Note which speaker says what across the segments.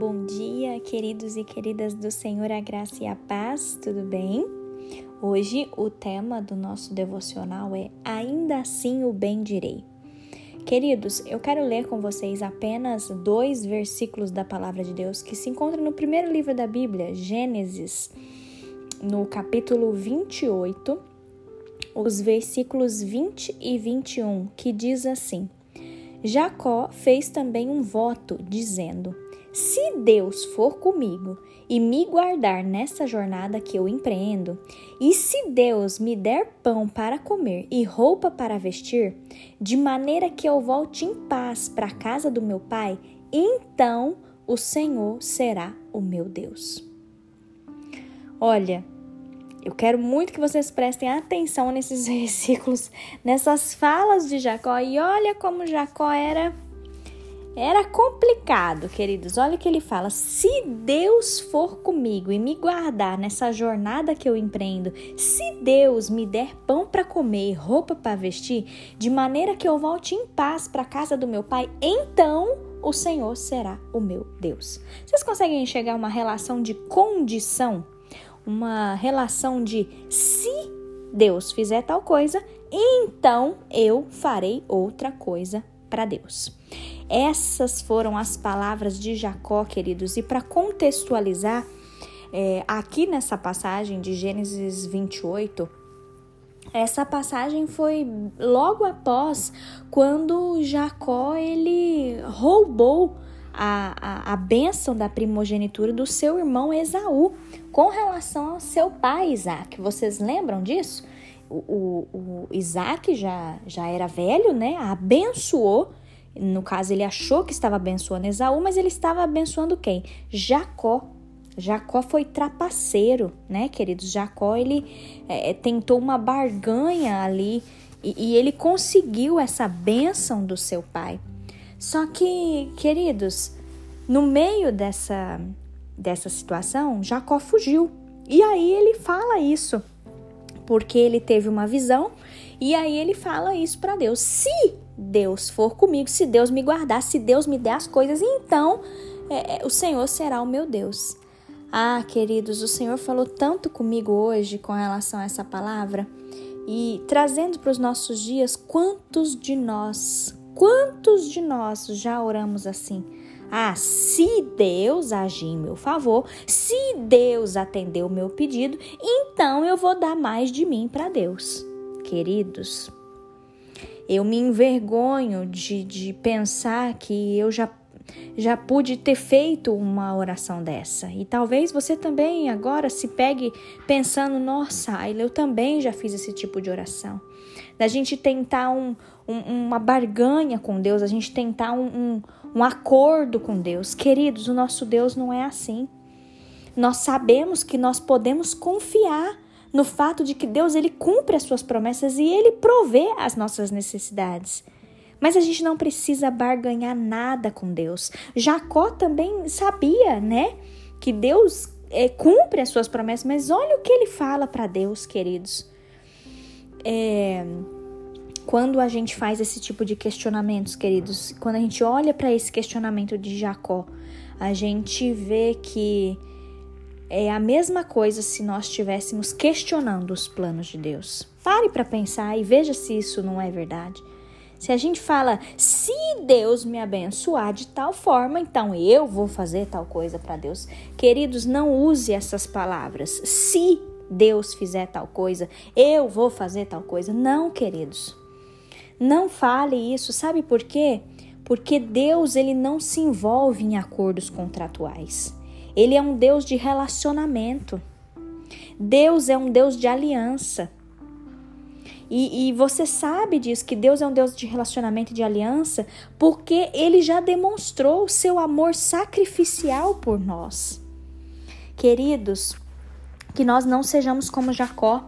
Speaker 1: Bom dia, queridos e queridas do Senhor, a graça e a paz, tudo bem? Hoje o tema do nosso devocional é Ainda assim o bem direi. Queridos, eu quero ler com vocês apenas dois versículos da palavra de Deus que se encontram no primeiro livro da Bíblia, Gênesis, no capítulo 28, os versículos 20 e 21, que diz assim: Jacó fez também um voto, dizendo: se Deus for comigo e me guardar nessa jornada que eu empreendo, e se Deus me der pão para comer e roupa para vestir, de maneira que eu volte em paz para a casa do meu pai, então o Senhor será o meu Deus. Olha, eu quero muito que vocês prestem atenção nesses versículos, nessas falas de Jacó, e olha como Jacó era era complicado, queridos. Olha o que ele fala: se Deus for comigo e me guardar nessa jornada que eu empreendo, se Deus me der pão para comer, roupa para vestir, de maneira que eu volte em paz para a casa do meu pai, então o Senhor será o meu Deus. Vocês conseguem enxergar uma relação de condição? Uma relação de se Deus fizer tal coisa, então eu farei outra coisa para Deus. Essas foram as palavras de Jacó, queridos, e para contextualizar, é, aqui nessa passagem de Gênesis 28, essa passagem foi logo após quando Jacó ele roubou a, a, a bênção da primogenitura do seu irmão Esaú com relação ao seu pai Isaac. Vocês lembram disso? O, o, o Isaac já, já era velho, né? Abençoou no caso, ele achou que estava abençoando Esaú, mas ele estava abençoando quem? Jacó. Jacó foi trapaceiro, né, queridos? Jacó ele é, é, tentou uma barganha ali e, e ele conseguiu essa bênção do seu pai. Só que, queridos, no meio dessa, dessa situação, Jacó fugiu. E aí ele fala isso, porque ele teve uma visão, e aí ele fala isso para Deus: se Deus for comigo, se Deus me guardar, se Deus me der as coisas, então é, é, o Senhor será o meu Deus. Ah, queridos, o Senhor falou tanto comigo hoje com relação a essa palavra e trazendo para os nossos dias quantos de nós, quantos de nós já oramos assim? Ah, se Deus agir em meu favor, se Deus atender o meu pedido, então eu vou dar mais de mim para Deus. Queridos, eu me envergonho de, de pensar que eu já, já pude ter feito uma oração dessa. E talvez você também agora se pegue pensando: nossa, eu também já fiz esse tipo de oração. Da gente tentar um, um, uma barganha com Deus, a gente tentar um, um acordo com Deus. Queridos, o nosso Deus não é assim. Nós sabemos que nós podemos confiar no fato de que Deus ele cumpre as suas promessas e ele provê as nossas necessidades. Mas a gente não precisa barganhar nada com Deus. Jacó também sabia, né, que Deus é, cumpre as suas promessas, mas olha o que ele fala para Deus, queridos. É, quando a gente faz esse tipo de questionamentos, queridos, quando a gente olha para esse questionamento de Jacó, a gente vê que é a mesma coisa se nós estivéssemos questionando os planos de Deus. Pare para pensar e veja se isso não é verdade. Se a gente fala, se Deus me abençoar de tal forma, então eu vou fazer tal coisa para Deus. Queridos, não use essas palavras. Se Deus fizer tal coisa, eu vou fazer tal coisa. Não, queridos. Não fale isso. Sabe por quê? Porque Deus ele não se envolve em acordos contratuais. Ele é um Deus de relacionamento. Deus é um Deus de aliança. E, e, você sabe disso, que Deus é um Deus de relacionamento e de aliança, porque ele já demonstrou o seu amor sacrificial por nós. Queridos, que nós não sejamos como Jacó,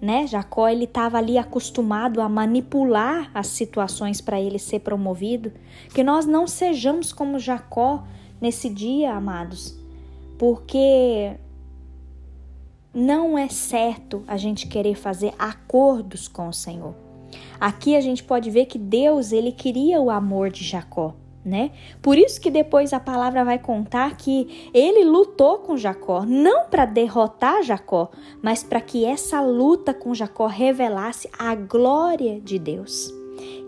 Speaker 1: né? Jacó ele estava ali acostumado a manipular as situações para ele ser promovido. Que nós não sejamos como Jacó nesse dia, amados porque não é certo a gente querer fazer acordos com o Senhor. Aqui a gente pode ver que Deus ele queria o amor de Jacó, né? Por isso que depois a palavra vai contar que ele lutou com Jacó, não para derrotar Jacó, mas para que essa luta com Jacó revelasse a glória de Deus.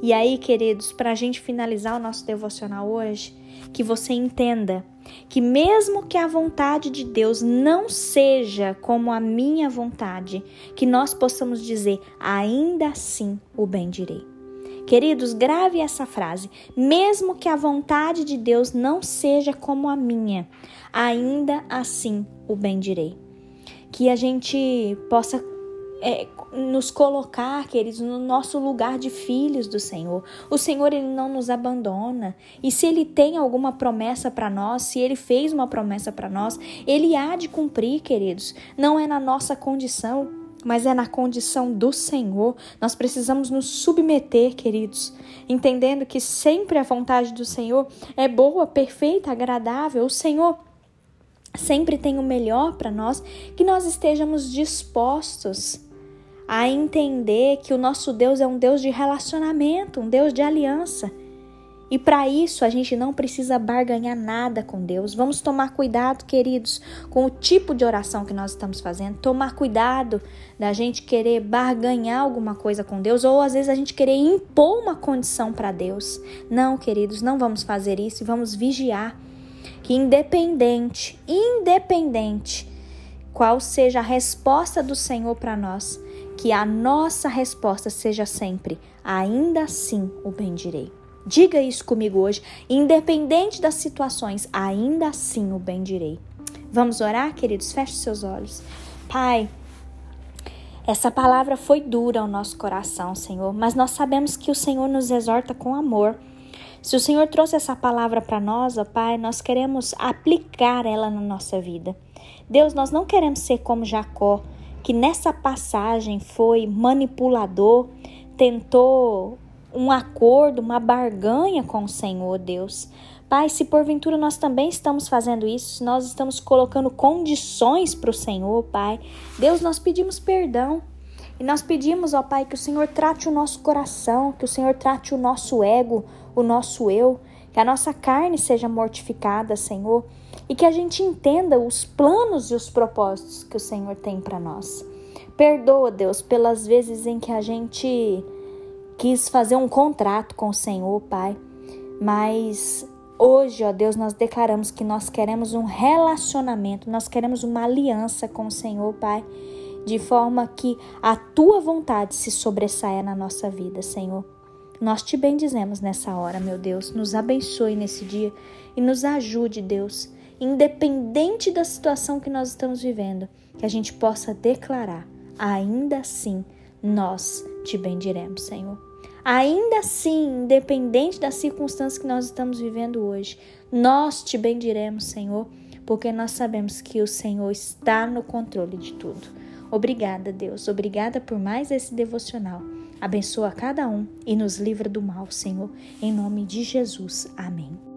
Speaker 1: E aí, queridos, para a gente finalizar o nosso devocional hoje, que você entenda que, mesmo que a vontade de Deus não seja como a minha vontade, que nós possamos dizer, ainda assim o bendirei. Queridos, grave essa frase. Mesmo que a vontade de Deus não seja como a minha, ainda assim o bendirei. Que a gente possa é, nos colocar, queridos, no nosso lugar de filhos do Senhor. O Senhor, Ele não nos abandona. E se Ele tem alguma promessa para nós, se Ele fez uma promessa para nós, Ele há de cumprir, queridos. Não é na nossa condição mas é na condição do Senhor. Nós precisamos nos submeter, queridos, entendendo que sempre a vontade do Senhor é boa, perfeita, agradável. O Senhor sempre tem o melhor para nós, que nós estejamos dispostos a entender que o nosso Deus é um Deus de relacionamento, um Deus de aliança. E para isso a gente não precisa barganhar nada com Deus. Vamos tomar cuidado, queridos, com o tipo de oração que nós estamos fazendo. Tomar cuidado da gente querer barganhar alguma coisa com Deus ou às vezes a gente querer impor uma condição para Deus. Não, queridos, não vamos fazer isso e vamos vigiar que independente, independente qual seja a resposta do Senhor para nós, que a nossa resposta seja sempre: ainda assim o bendirei. Diga isso comigo hoje, independente das situações, ainda assim o bendirei. Vamos orar, queridos? Feche seus olhos. Pai, essa palavra foi dura ao nosso coração, Senhor, mas nós sabemos que o Senhor nos exorta com amor. Se o Senhor trouxe essa palavra para nós, ó Pai, nós queremos aplicar ela na nossa vida. Deus, nós não queremos ser como Jacó, que nessa passagem foi manipulador, tentou um acordo, uma barganha com o Senhor, Deus. Pai, se porventura nós também estamos fazendo isso, nós estamos colocando condições para o Senhor, Pai, Deus, nós pedimos perdão. E nós pedimos, ó Pai, que o Senhor trate o nosso coração, que o Senhor trate o nosso ego, o nosso eu, que a nossa carne seja mortificada, Senhor, e que a gente entenda os planos e os propósitos que o Senhor tem para nós. Perdoa, Deus, pelas vezes em que a gente quis fazer um contrato com o Senhor, Pai, mas hoje, ó Deus, nós declaramos que nós queremos um relacionamento, nós queremos uma aliança com o Senhor, Pai, de forma que a tua vontade se sobressaia na nossa vida, Senhor. Nós te bendizemos nessa hora, meu Deus. Nos abençoe nesse dia e nos ajude, Deus, independente da situação que nós estamos vivendo, que a gente possa declarar: ainda assim, nós te bendiremos, Senhor. Ainda assim, independente das circunstâncias que nós estamos vivendo hoje, nós te bendiremos, Senhor, porque nós sabemos que o Senhor está no controle de tudo. Obrigada, Deus. Obrigada por mais esse devocional. Abençoa cada um e nos livra do mal, Senhor. Em nome de Jesus. Amém.